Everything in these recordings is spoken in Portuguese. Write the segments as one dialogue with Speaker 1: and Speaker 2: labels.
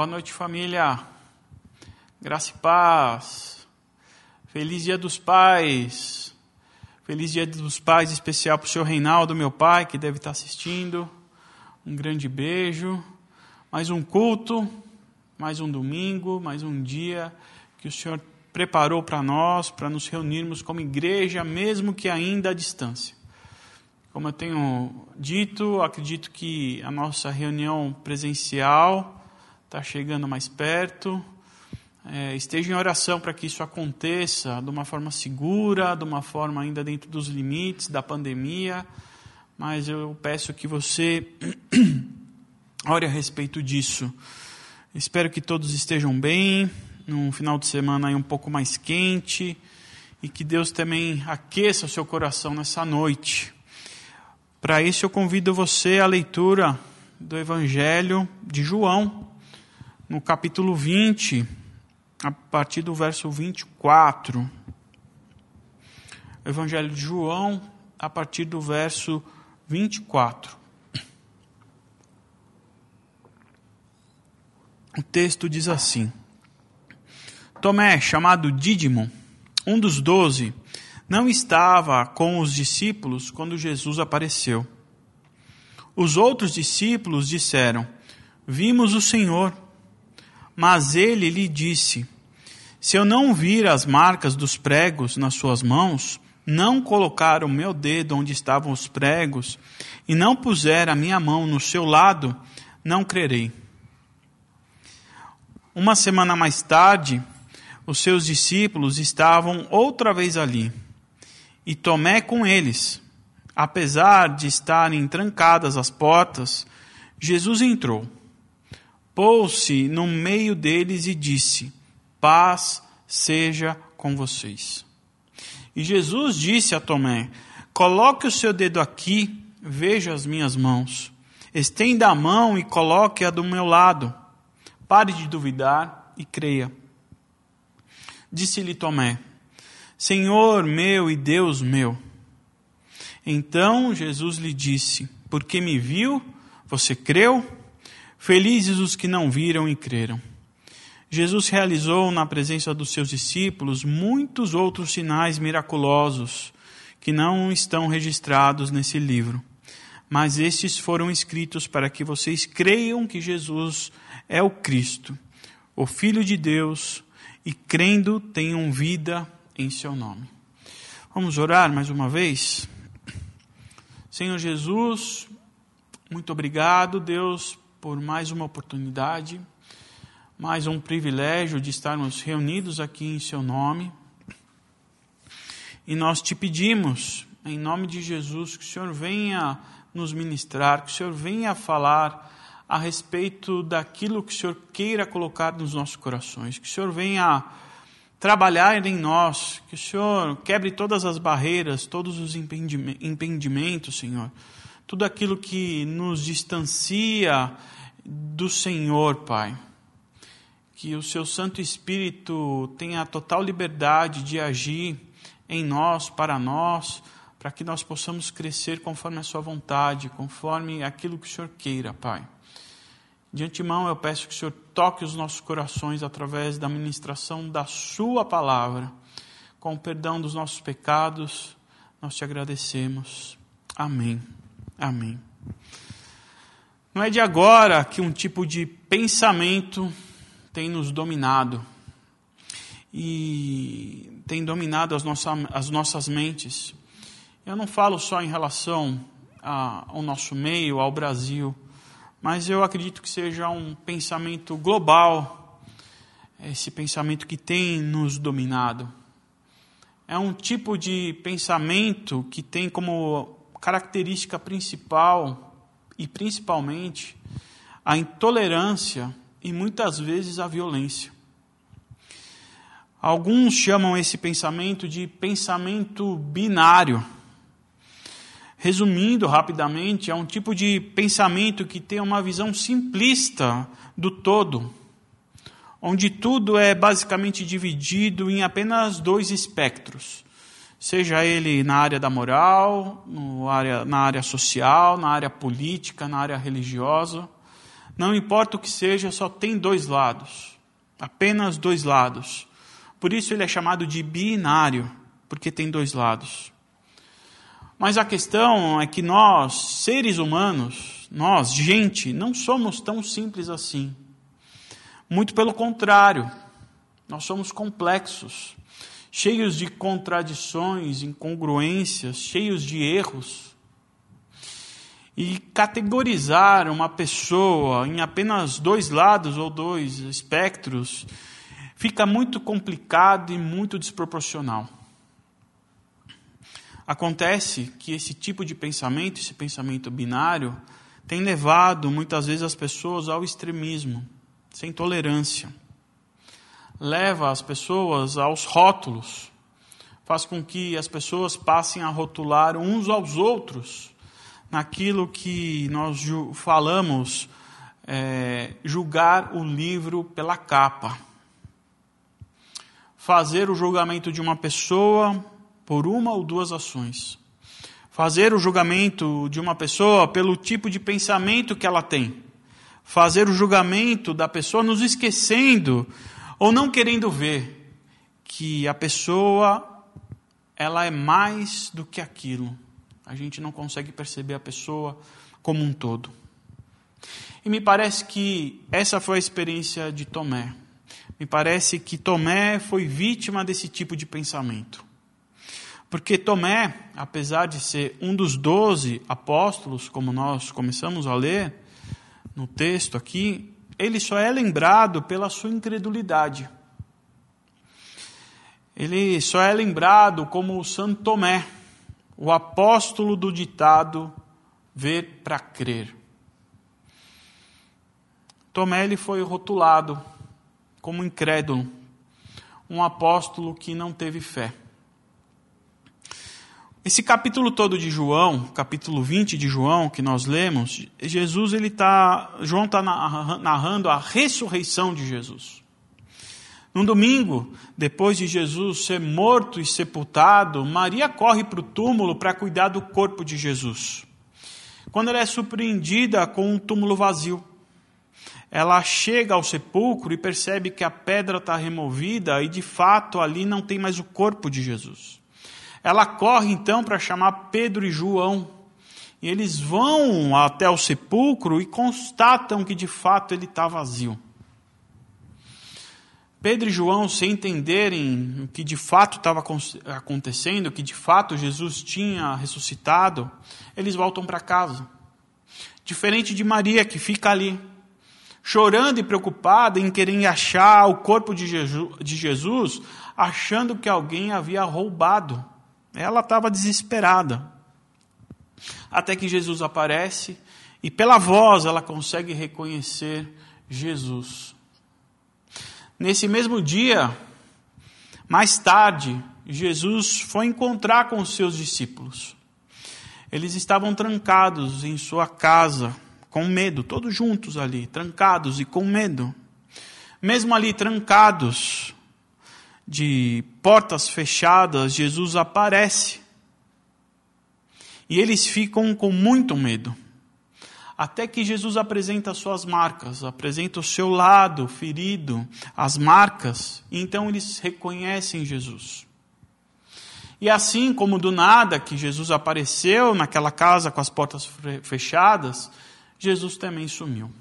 Speaker 1: Boa noite, família. Graça e paz. Feliz Dia dos Pais. Feliz Dia dos Pais especial para o senhor Reinaldo, meu pai, que deve estar assistindo. Um grande beijo. Mais um culto, mais um domingo, mais um dia que o Senhor preparou para nós, para nos reunirmos como igreja, mesmo que ainda à distância. Como eu tenho dito, acredito que a nossa reunião presencial está chegando mais perto. É, esteja em oração para que isso aconteça de uma forma segura, de uma forma ainda dentro dos limites da pandemia. Mas eu peço que você ore a respeito disso. Espero que todos estejam bem, num final de semana aí um pouco mais quente, e que Deus também aqueça o seu coração nessa noite. Para isso eu convido você à leitura do Evangelho de João, no capítulo 20, a partir do verso 24. Evangelho de João, a partir do verso 24. O texto diz assim: Tomé, chamado Dídimo, um dos doze, não estava com os discípulos quando Jesus apareceu. Os outros discípulos disseram: Vimos o Senhor. Mas ele lhe disse: Se eu não vir as marcas dos pregos nas suas mãos, não colocar o meu dedo onde estavam os pregos, e não puser a minha mão no seu lado, não crerei. Uma semana mais tarde, os seus discípulos estavam outra vez ali, e Tomé com eles. Apesar de estarem trancadas as portas, Jesus entrou pôs-se no meio deles e disse: Paz seja com vocês. E Jesus disse a Tomé: Coloque o seu dedo aqui, veja as minhas mãos. Estenda a mão e coloque-a do meu lado. Pare de duvidar e creia. Disse-lhe Tomé: Senhor meu e Deus meu. Então Jesus lhe disse: Porque me viu, você creu? Felizes os que não viram e creram. Jesus realizou na presença dos seus discípulos muitos outros sinais miraculosos que não estão registrados nesse livro. Mas estes foram escritos para que vocês creiam que Jesus é o Cristo, o Filho de Deus, e crendo tenham vida em seu nome. Vamos orar mais uma vez? Senhor Jesus, muito obrigado, Deus, por mais uma oportunidade, mais um privilégio de estarmos reunidos aqui em Seu nome. E nós te pedimos, em nome de Jesus, que o Senhor venha nos ministrar, que o Senhor venha falar a respeito daquilo que o Senhor queira colocar nos nossos corações, que o Senhor venha trabalhar em nós, que o Senhor quebre todas as barreiras, todos os impedimentos, Senhor tudo aquilo que nos distancia do Senhor, Pai. Que o Seu Santo Espírito tenha a total liberdade de agir em nós, para nós, para que nós possamos crescer conforme a Sua vontade, conforme aquilo que o Senhor queira, Pai. De antemão, eu peço que o Senhor toque os nossos corações através da ministração da Sua palavra. Com o perdão dos nossos pecados, nós te agradecemos. Amém. Amém. Não é de agora que um tipo de pensamento tem nos dominado e tem dominado as, nossa, as nossas mentes. Eu não falo só em relação a, ao nosso meio, ao Brasil, mas eu acredito que seja um pensamento global, esse pensamento que tem nos dominado. É um tipo de pensamento que tem como característica principal e principalmente a intolerância e muitas vezes a violência. Alguns chamam esse pensamento de pensamento binário. Resumindo rapidamente, é um tipo de pensamento que tem uma visão simplista do todo, onde tudo é basicamente dividido em apenas dois espectros: seja ele na área da moral, área, na área social, na área política, na área religiosa. Não importa o que seja, só tem dois lados. Apenas dois lados. Por isso ele é chamado de binário, porque tem dois lados. Mas a questão é que nós, seres humanos, nós, gente, não somos tão simples assim. Muito pelo contrário, nós somos complexos, cheios de contradições, incongruências, cheios de erros. E categorizar uma pessoa em apenas dois lados ou dois espectros fica muito complicado e muito desproporcional. Acontece que esse tipo de pensamento, esse pensamento binário, tem levado muitas vezes as pessoas ao extremismo, sem tolerância. Leva as pessoas aos rótulos, faz com que as pessoas passem a rotular uns aos outros naquilo que nós falamos, é, julgar o livro pela capa. Fazer o julgamento de uma pessoa por uma ou duas ações. Fazer o julgamento de uma pessoa pelo tipo de pensamento que ela tem. Fazer o julgamento da pessoa nos esquecendo ou não querendo ver que a pessoa ela é mais do que aquilo a gente não consegue perceber a pessoa como um todo. E me parece que essa foi a experiência de Tomé. Me parece que Tomé foi vítima desse tipo de pensamento. Porque Tomé, apesar de ser um dos doze apóstolos, como nós começamos a ler no texto aqui, ele só é lembrado pela sua incredulidade. Ele só é lembrado como o Santo Tomé o apóstolo do ditado ver para crer. Tomé ele foi rotulado como incrédulo, um apóstolo que não teve fé. Esse capítulo todo de João, capítulo 20 de João, que nós lemos, Jesus ele tá, João está narrando a ressurreição de Jesus. Num domingo, depois de Jesus ser morto e sepultado, Maria corre para o túmulo para cuidar do corpo de Jesus. Quando ela é surpreendida com um túmulo vazio, ela chega ao sepulcro e percebe que a pedra está removida e de fato ali não tem mais o corpo de Jesus. Ela corre então para chamar Pedro e João. E eles vão até o sepulcro e constatam que de fato ele está vazio. Pedro e João, sem entenderem o que de fato estava acontecendo, que de fato Jesus tinha ressuscitado, eles voltam para casa. Diferente de Maria, que fica ali, chorando e preocupada em querer achar o corpo de Jesus, achando que alguém havia roubado. Ela estava desesperada. Até que Jesus aparece e, pela voz, ela consegue reconhecer Jesus. Nesse mesmo dia, mais tarde, Jesus foi encontrar com os seus discípulos. Eles estavam trancados em sua casa, com medo, todos juntos ali, trancados e com medo. Mesmo ali trancados, de portas fechadas, Jesus aparece. E eles ficam com muito medo até que Jesus apresenta as suas marcas, apresenta o seu lado ferido, as marcas, e então eles reconhecem Jesus. E assim como do nada que Jesus apareceu naquela casa com as portas fechadas, Jesus também sumiu.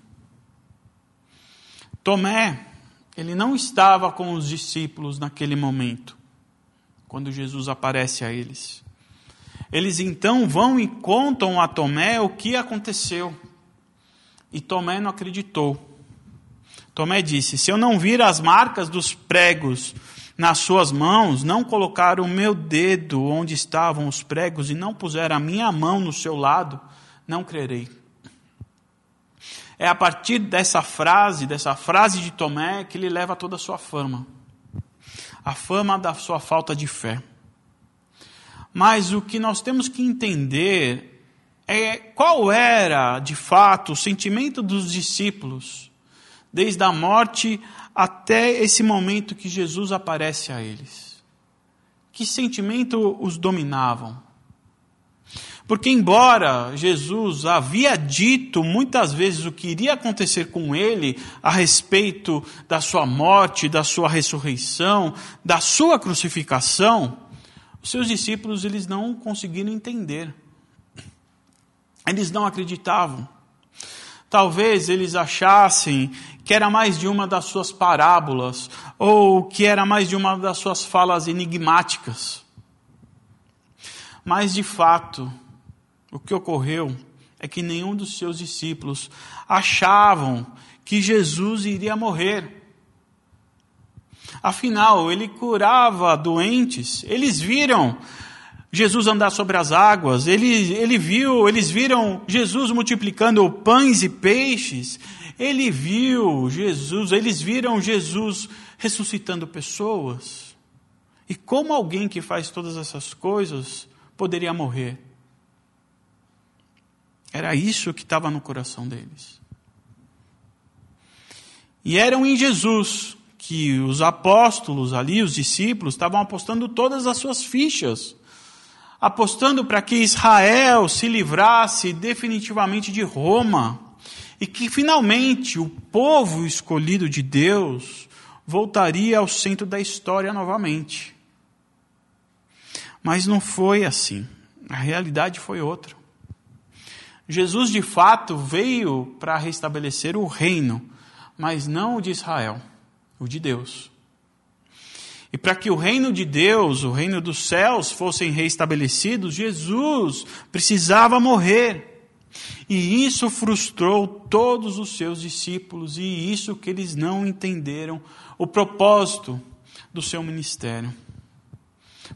Speaker 1: Tomé, ele não estava com os discípulos naquele momento, quando Jesus aparece a eles. Eles então vão e contam a Tomé o que aconteceu. E Tomé não acreditou. Tomé disse: Se eu não vir as marcas dos pregos nas suas mãos, não colocar o meu dedo onde estavam os pregos e não puser a minha mão no seu lado, não crerei. É a partir dessa frase, dessa frase de Tomé, que ele leva toda a sua fama. A fama da sua falta de fé. Mas o que nós temos que entender é qual era, de fato, o sentimento dos discípulos, desde a morte até esse momento que Jesus aparece a eles. Que sentimento os dominavam? Porque, embora Jesus havia dito muitas vezes o que iria acontecer com ele a respeito da sua morte, da sua ressurreição, da sua crucificação, os seus discípulos eles não conseguiram entender. Eles não acreditavam. Talvez eles achassem que era mais de uma das suas parábolas, ou que era mais de uma das suas falas enigmáticas. Mas, de fato, o que ocorreu é que nenhum dos seus discípulos achavam que Jesus iria morrer. Afinal, ele curava doentes, eles viram Jesus andar sobre as águas, ele, ele viu, eles viram Jesus multiplicando pães e peixes, ele viu Jesus, eles viram Jesus ressuscitando pessoas. E como alguém que faz todas essas coisas poderia morrer? Era isso que estava no coração deles. E eram em Jesus que os apóstolos ali, os discípulos, estavam apostando todas as suas fichas. Apostando para que Israel se livrasse definitivamente de Roma. E que finalmente o povo escolhido de Deus voltaria ao centro da história novamente. Mas não foi assim. A realidade foi outra. Jesus de fato veio para restabelecer o reino, mas não o de Israel, o de Deus. E para que o reino de Deus, o reino dos céus, fossem restabelecidos, Jesus precisava morrer. E isso frustrou todos os seus discípulos, e isso que eles não entenderam o propósito do seu ministério.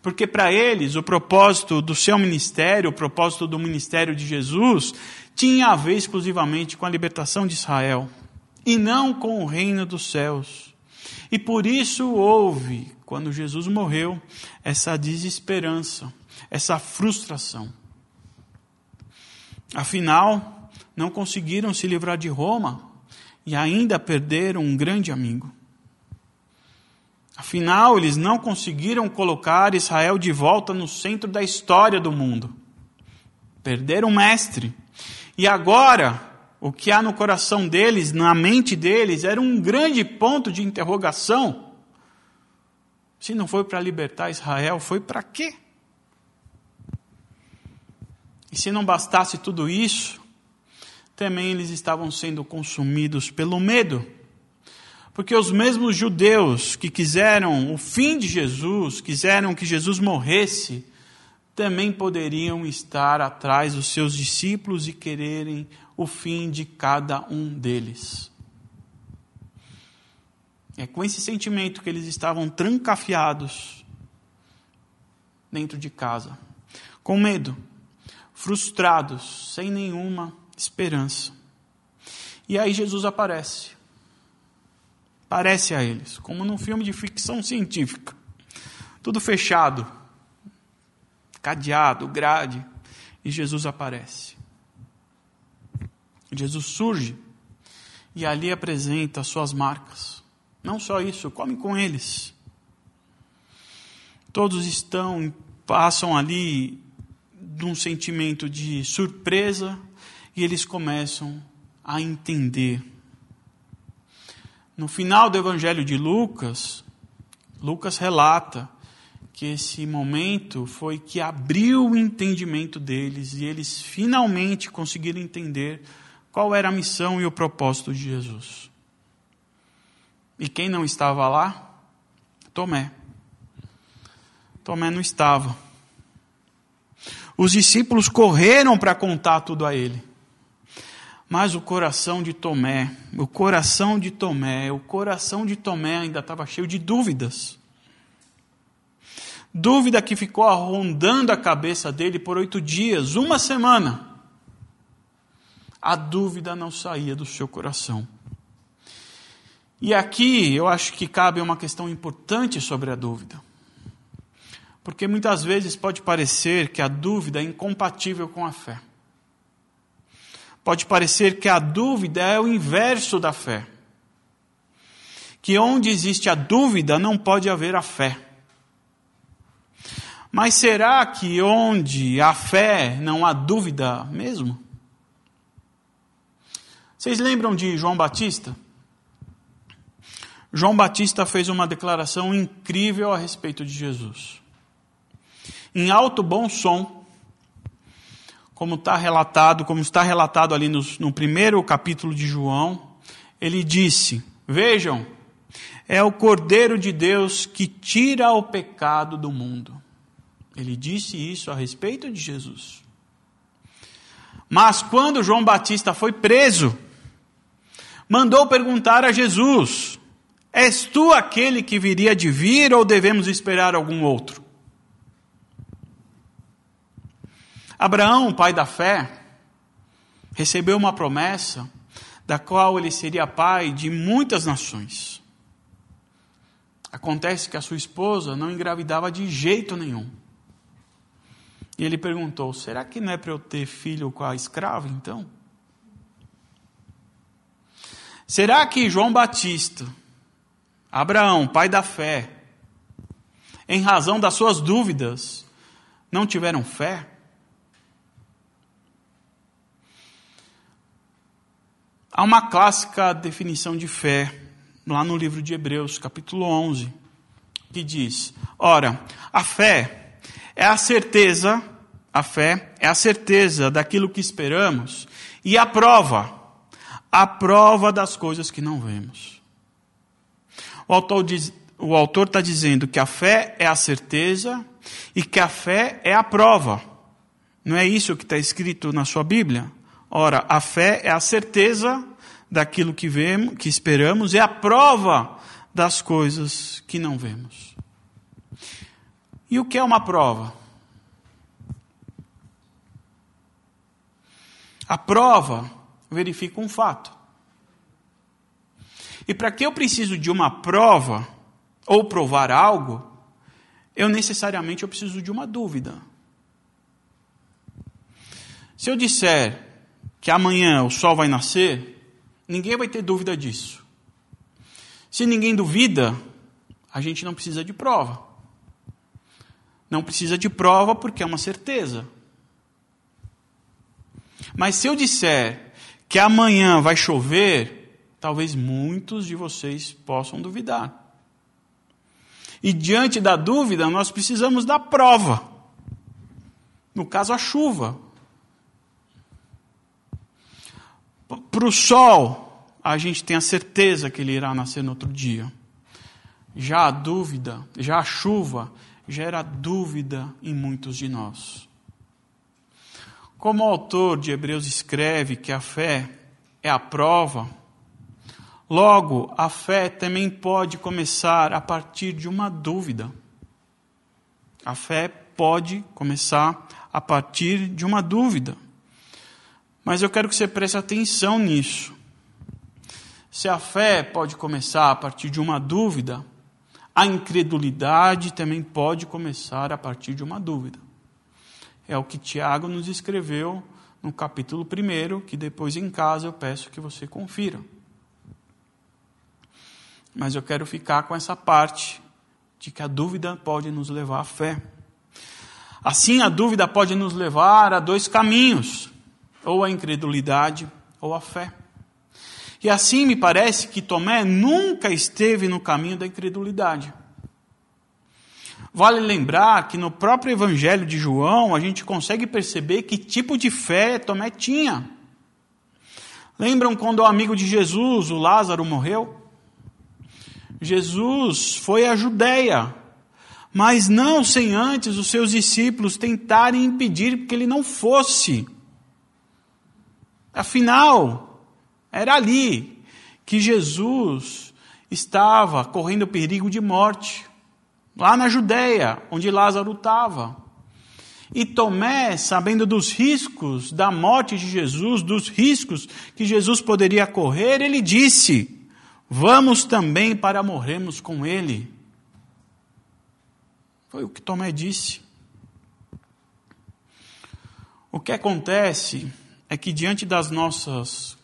Speaker 1: Porque para eles, o propósito do seu ministério, o propósito do ministério de Jesus, tinha a ver exclusivamente com a libertação de Israel e não com o reino dos céus. E por isso houve, quando Jesus morreu, essa desesperança, essa frustração. Afinal, não conseguiram se livrar de Roma e ainda perderam um grande amigo. Afinal, eles não conseguiram colocar Israel de volta no centro da história do mundo. Perderam o mestre. E agora, o que há no coração deles, na mente deles, era um grande ponto de interrogação. Se não foi para libertar Israel, foi para quê? E se não bastasse tudo isso, também eles estavam sendo consumidos pelo medo. Porque os mesmos judeus que quiseram o fim de Jesus, quiseram que Jesus morresse, também poderiam estar atrás dos seus discípulos e quererem o fim de cada um deles. É com esse sentimento que eles estavam trancafiados dentro de casa, com medo, frustrados, sem nenhuma esperança. E aí Jesus aparece parece a eles, como num filme de ficção científica. Tudo fechado, cadeado, grade, e Jesus aparece. Jesus surge e ali apresenta as suas marcas. Não só isso, come com eles. Todos estão, passam ali de um sentimento de surpresa e eles começam a entender no final do Evangelho de Lucas, Lucas relata que esse momento foi que abriu o entendimento deles e eles finalmente conseguiram entender qual era a missão e o propósito de Jesus. E quem não estava lá? Tomé. Tomé não estava. Os discípulos correram para contar tudo a ele. Mas o coração de Tomé, o coração de Tomé, o coração de Tomé ainda estava cheio de dúvidas. Dúvida que ficou rondando a cabeça dele por oito dias, uma semana. A dúvida não saía do seu coração. E aqui eu acho que cabe uma questão importante sobre a dúvida. Porque muitas vezes pode parecer que a dúvida é incompatível com a fé. Pode parecer que a dúvida é o inverso da fé. Que onde existe a dúvida não pode haver a fé. Mas será que onde há fé não há dúvida mesmo? Vocês lembram de João Batista? João Batista fez uma declaração incrível a respeito de Jesus. Em alto bom som, como está relatado, como está relatado ali no, no primeiro capítulo de João, ele disse: Vejam, é o Cordeiro de Deus que tira o pecado do mundo. Ele disse isso a respeito de Jesus. Mas quando João Batista foi preso, mandou perguntar a Jesus: És tu aquele que viria de vir ou devemos esperar algum outro? Abraão, pai da fé, recebeu uma promessa da qual ele seria pai de muitas nações. Acontece que a sua esposa não engravidava de jeito nenhum. E ele perguntou: será que não é para eu ter filho com a escrava então? Será que João Batista, Abraão, pai da fé, em razão das suas dúvidas, não tiveram fé? Há uma clássica definição de fé lá no livro de Hebreus, capítulo 11, que diz: Ora, a fé é a certeza, a fé é a certeza daquilo que esperamos e a prova a prova das coisas que não vemos. O autor diz, o autor está dizendo que a fé é a certeza e que a fé é a prova. Não é isso que está escrito na sua Bíblia? Ora, a fé é a certeza daquilo que vemos, que esperamos, é a prova das coisas que não vemos. E o que é uma prova? A prova verifica um fato. E para que eu preciso de uma prova ou provar algo, eu necessariamente eu preciso de uma dúvida. Se eu disser que amanhã o sol vai nascer, ninguém vai ter dúvida disso. Se ninguém duvida, a gente não precisa de prova. Não precisa de prova porque é uma certeza. Mas se eu disser que amanhã vai chover, talvez muitos de vocês possam duvidar. E diante da dúvida, nós precisamos da prova. No caso, a chuva. Para o sol, a gente tem a certeza que ele irá nascer no outro dia. Já a dúvida, já a chuva, gera dúvida em muitos de nós. Como o autor de Hebreus escreve que a fé é a prova, logo a fé também pode começar a partir de uma dúvida. A fé pode começar a partir de uma dúvida. Mas eu quero que você preste atenção nisso. Se a fé pode começar a partir de uma dúvida, a incredulidade também pode começar a partir de uma dúvida. É o que Tiago nos escreveu no capítulo 1, que depois em casa eu peço que você confira. Mas eu quero ficar com essa parte de que a dúvida pode nos levar à fé. Assim, a dúvida pode nos levar a dois caminhos: ou a incredulidade ou a fé. E assim me parece que Tomé nunca esteve no caminho da incredulidade. Vale lembrar que no próprio Evangelho de João a gente consegue perceber que tipo de fé Tomé tinha. Lembram quando o amigo de Jesus, o Lázaro, morreu? Jesus foi à Judéia, mas não sem antes os seus discípulos tentarem impedir que ele não fosse. Afinal, era ali que Jesus estava correndo perigo de morte lá na Judéia, onde Lázaro estava. E Tomé, sabendo dos riscos da morte de Jesus, dos riscos que Jesus poderia correr, ele disse: Vamos também para morrermos com ele. Foi o que Tomé disse. O que acontece é que, diante das nossas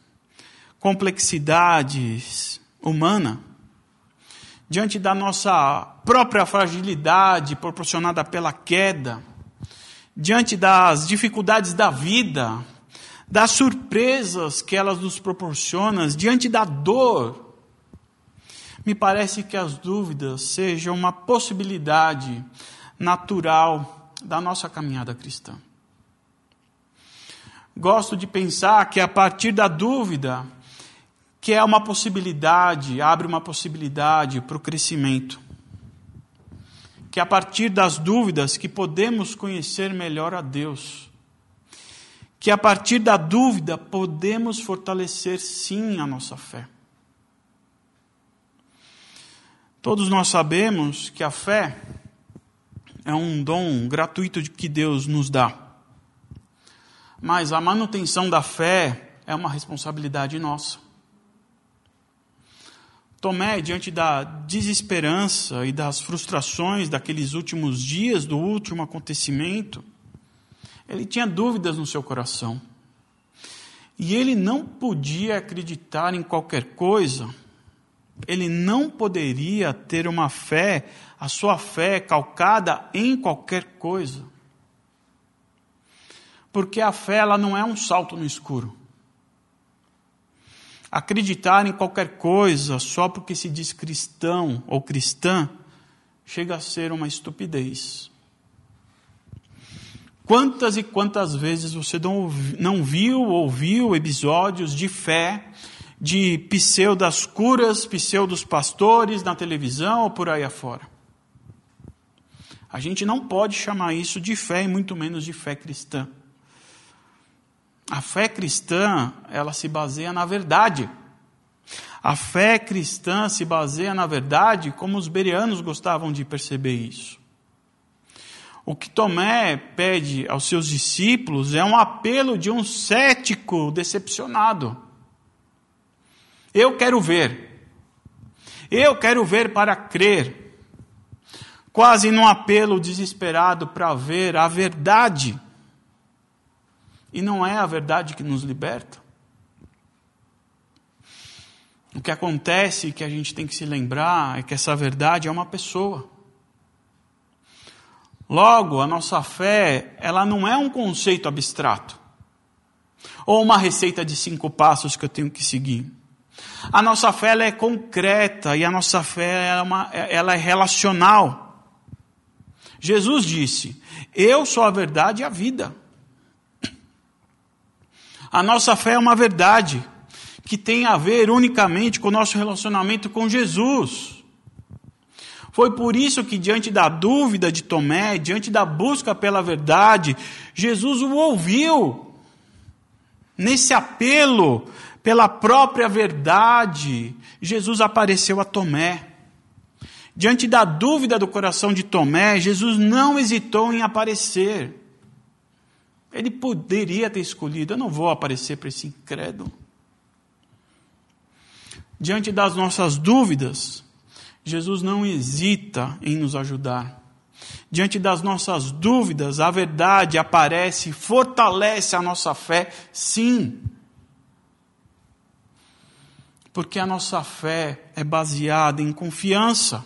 Speaker 1: complexidades humanas, diante da nossa própria fragilidade proporcionada pela queda, diante das dificuldades da vida, das surpresas que elas nos proporcionam, diante da dor, me parece que as dúvidas sejam uma possibilidade natural da nossa caminhada cristã. Gosto de pensar que a partir da dúvida, que é uma possibilidade, abre uma possibilidade para o crescimento. Que a partir das dúvidas que podemos conhecer melhor a Deus. Que a partir da dúvida podemos fortalecer sim a nossa fé. Todos nós sabemos que a fé é um dom gratuito que Deus nos dá. Mas a manutenção da fé é uma responsabilidade nossa. Tomé, diante da desesperança e das frustrações daqueles últimos dias, do último acontecimento, ele tinha dúvidas no seu coração. E ele não podia acreditar em qualquer coisa, ele não poderia ter uma fé, a sua fé calcada em qualquer coisa. Porque a fé ela não é um salto no escuro. Acreditar em qualquer coisa só porque se diz cristão ou cristã chega a ser uma estupidez. Quantas e quantas vezes você não viu ou ouviu episódios de fé, de pseudas curas, pseudos pastores na televisão ou por aí afora? A gente não pode chamar isso de fé e muito menos de fé cristã. A fé cristã, ela se baseia na verdade. A fé cristã se baseia na verdade, como os berianos gostavam de perceber isso. O que Tomé pede aos seus discípulos é um apelo de um cético decepcionado. Eu quero ver. Eu quero ver para crer. Quase num apelo desesperado para ver a verdade. E não é a verdade que nos liberta. O que acontece que a gente tem que se lembrar é que essa verdade é uma pessoa. Logo, a nossa fé, ela não é um conceito abstrato ou uma receita de cinco passos que eu tenho que seguir. A nossa fé ela é concreta e a nossa fé é, uma, ela é relacional. Jesus disse: Eu sou a verdade e a vida. A nossa fé é uma verdade que tem a ver unicamente com o nosso relacionamento com Jesus. Foi por isso que, diante da dúvida de Tomé, diante da busca pela verdade, Jesus o ouviu. Nesse apelo pela própria verdade, Jesus apareceu a Tomé. Diante da dúvida do coração de Tomé, Jesus não hesitou em aparecer. Ele poderia ter escolhido: eu não vou aparecer para esse incrédulo. Diante das nossas dúvidas, Jesus não hesita em nos ajudar. Diante das nossas dúvidas, a verdade aparece, fortalece a nossa fé, sim. Porque a nossa fé é baseada em confiança.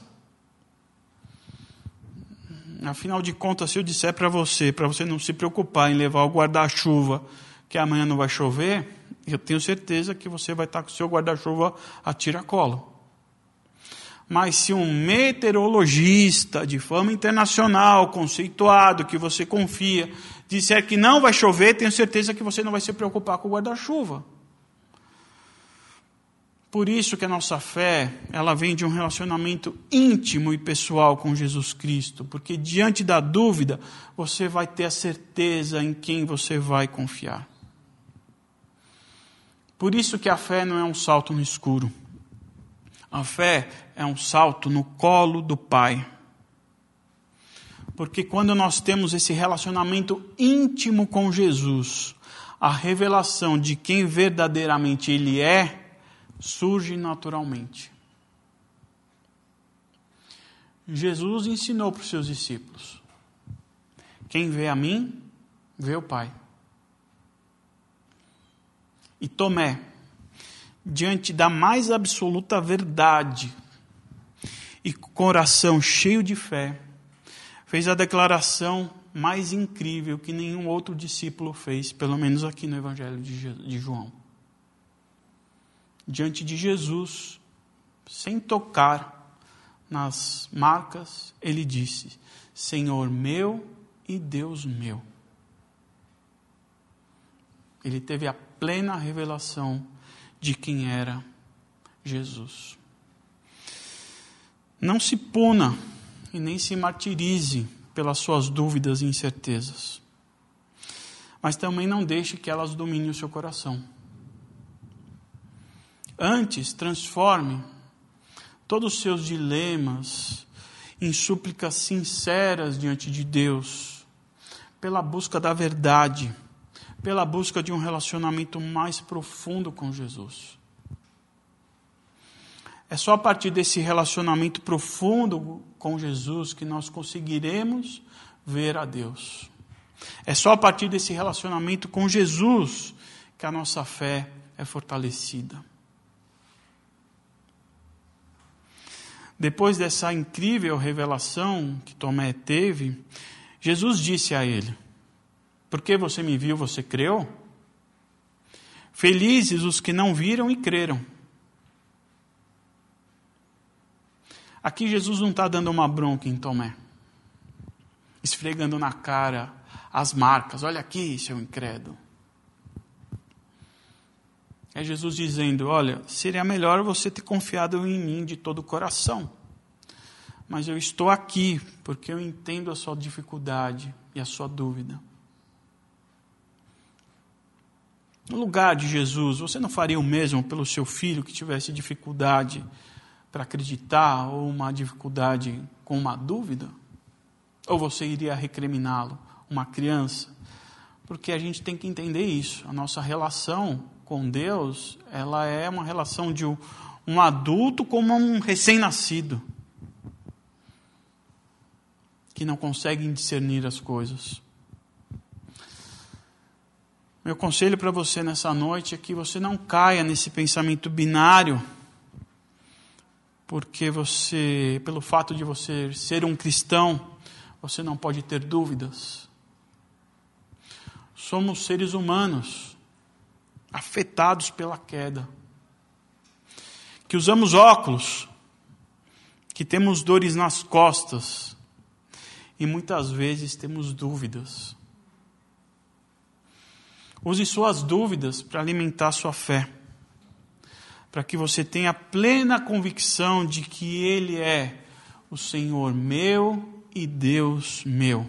Speaker 1: Afinal de contas, se eu disser para você, para você não se preocupar em levar o guarda-chuva, que amanhã não vai chover, eu tenho certeza que você vai estar com o seu guarda-chuva a tiracolo. Mas se um meteorologista de fama internacional, conceituado, que você confia, disser que não vai chover, tenho certeza que você não vai se preocupar com o guarda-chuva. Por isso que a nossa fé, ela vem de um relacionamento íntimo e pessoal com Jesus Cristo, porque diante da dúvida, você vai ter a certeza em quem você vai confiar. Por isso que a fé não é um salto no escuro. A fé é um salto no colo do Pai. Porque quando nós temos esse relacionamento íntimo com Jesus, a revelação de quem verdadeiramente Ele é, surge naturalmente. Jesus ensinou para os seus discípulos: quem vê a mim, vê o Pai. E Tomé, diante da mais absoluta verdade, e coração cheio de fé, fez a declaração mais incrível que nenhum outro discípulo fez, pelo menos aqui no Evangelho de João. Diante de Jesus, sem tocar nas marcas, ele disse: Senhor meu e Deus meu. Ele teve a plena revelação de quem era Jesus. Não se puna e nem se martirize pelas suas dúvidas e incertezas. Mas também não deixe que elas dominem o seu coração. Antes, transforme todos os seus dilemas em súplicas sinceras diante de Deus, pela busca da verdade, pela busca de um relacionamento mais profundo com Jesus. É só a partir desse relacionamento profundo com Jesus que nós conseguiremos ver a Deus. É só a partir desse relacionamento com Jesus que a nossa fé é fortalecida. Depois dessa incrível revelação que Tomé teve, Jesus disse a ele: Porque você me viu, você creu? Felizes os que não viram e creram. Aqui Jesus não está dando uma bronca em Tomé, esfregando na cara as marcas. Olha aqui, seu incrédulo. É Jesus dizendo: Olha, seria melhor você ter confiado em mim de todo o coração. Mas eu estou aqui porque eu entendo a sua dificuldade e a sua dúvida. No lugar de Jesus, você não faria o mesmo pelo seu filho que tivesse dificuldade para acreditar ou uma dificuldade com uma dúvida? Ou você iria recriminá-lo, uma criança? Porque a gente tem que entender isso. A nossa relação com Deus, ela é uma relação de um, adulto como um recém-nascido que não conseguem discernir as coisas. Meu conselho para você nessa noite é que você não caia nesse pensamento binário porque você, pelo fato de você ser um cristão, você não pode ter dúvidas. Somos seres humanos afetados pela queda, que usamos óculos, que temos dores nas costas e muitas vezes temos dúvidas. Use suas dúvidas para alimentar sua fé para que você tenha plena convicção de que Ele é o Senhor meu e Deus meu.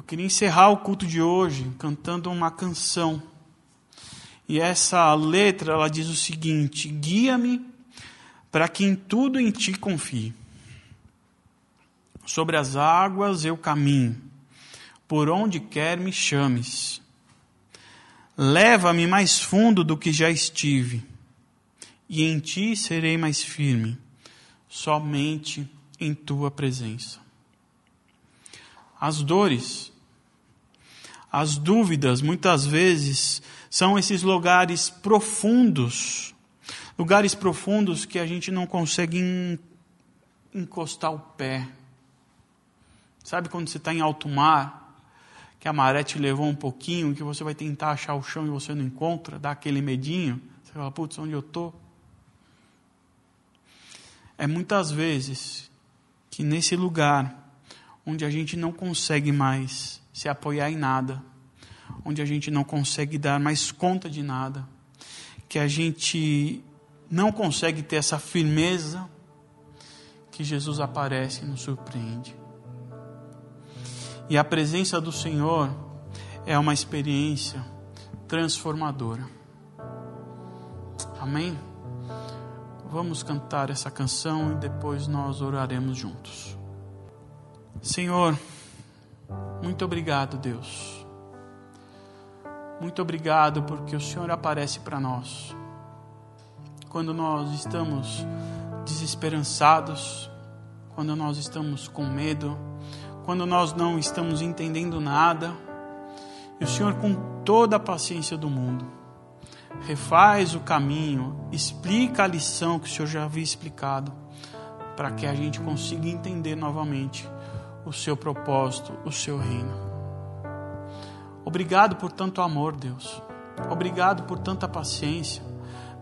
Speaker 1: Eu queria encerrar o culto de hoje cantando uma canção. E essa letra ela diz o seguinte: Guia-me para que em tudo em ti confie. Sobre as águas eu caminho, por onde quer me chames. Leva-me mais fundo do que já estive, e em ti serei mais firme, somente em tua presença. As dores, as dúvidas, muitas vezes, são esses lugares profundos, lugares profundos que a gente não consegue encostar o pé. Sabe quando você está em alto mar que a maré te levou um pouquinho, que você vai tentar achar o chão e você não encontra, dá aquele medinho, você fala, putz, onde eu estou? É muitas vezes que nesse lugar onde a gente não consegue mais se apoiar em nada, onde a gente não consegue dar mais conta de nada, que a gente não consegue ter essa firmeza, que Jesus aparece e nos surpreende. E a presença do Senhor é uma experiência transformadora. Amém? Vamos cantar essa canção e depois nós oraremos juntos. Senhor, muito obrigado, Deus. Muito obrigado porque o Senhor aparece para nós. Quando nós estamos desesperançados, quando nós estamos com medo, quando nós não estamos entendendo nada. E o Senhor, com toda a paciência do mundo, refaz o caminho, explica a lição que o Senhor já havia explicado, para que a gente consiga entender novamente o seu propósito, o seu reino. Obrigado por tanto amor, Deus. Obrigado por tanta paciência.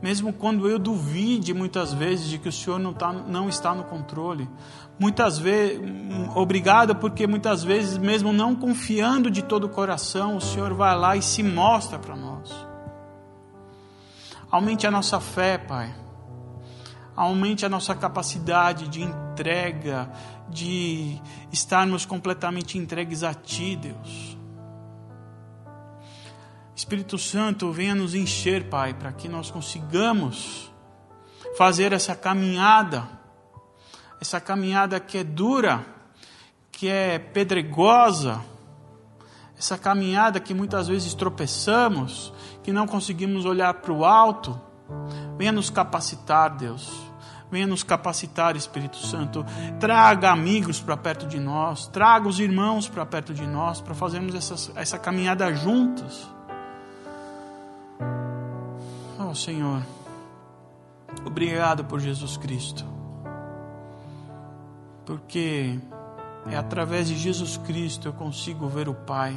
Speaker 1: Mesmo quando eu duvide muitas vezes de que o Senhor não, tá, não está no controle. Muitas vezes, obrigado porque muitas vezes, mesmo não confiando de todo o coração, o Senhor vai lá e se mostra para nós. Aumente a nossa fé, Pai. Aumente a nossa capacidade de entrega, de estarmos completamente entregues a Ti, Deus. Espírito Santo, venha nos encher, Pai, para que nós consigamos fazer essa caminhada, essa caminhada que é dura, que é pedregosa, essa caminhada que muitas vezes tropeçamos, que não conseguimos olhar para o alto. Venha nos capacitar, Deus. Venha nos capacitar, Espírito Santo. Traga amigos para perto de nós. Traga os irmãos para perto de nós, para fazermos essa, essa caminhada juntos. Oh, Senhor, obrigado por Jesus Cristo, porque é através de Jesus Cristo eu consigo ver o Pai,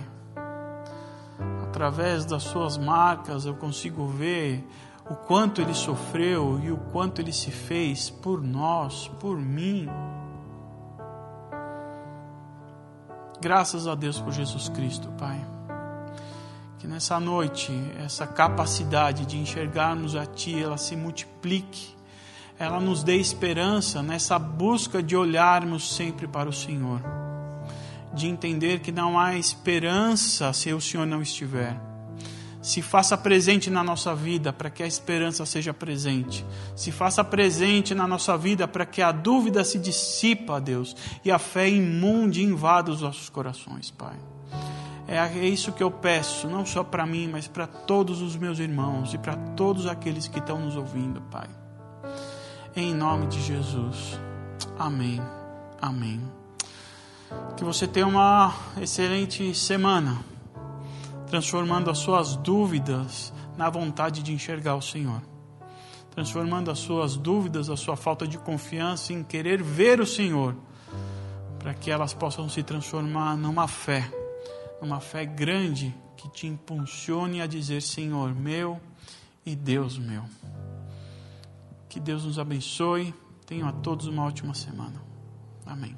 Speaker 1: através das Suas marcas eu consigo ver o quanto Ele sofreu e o quanto Ele se fez por nós, por mim. Graças a Deus por Jesus Cristo, Pai. Que nessa noite essa capacidade de enxergarmos a Ti, ela se multiplique, ela nos dê esperança nessa busca de olharmos sempre para o Senhor, de entender que não há esperança se o Senhor não estiver se faça presente na nossa vida para que a esperança seja presente. Se faça presente na nossa vida para que a dúvida se dissipa, Deus, e a fé imunde invada os nossos corações, Pai. É isso que eu peço, não só para mim, mas para todos os meus irmãos e para todos aqueles que estão nos ouvindo, Pai. Em nome de Jesus. Amém. Amém. Que você tenha uma excelente semana, transformando as suas dúvidas na vontade de enxergar o Senhor. Transformando as suas dúvidas, a sua falta de confiança em querer ver o Senhor, para que elas possam se transformar numa fé uma fé grande que te impulsione a dizer: Senhor meu e Deus meu. Que Deus nos abençoe. Tenham a todos uma ótima semana. Amém.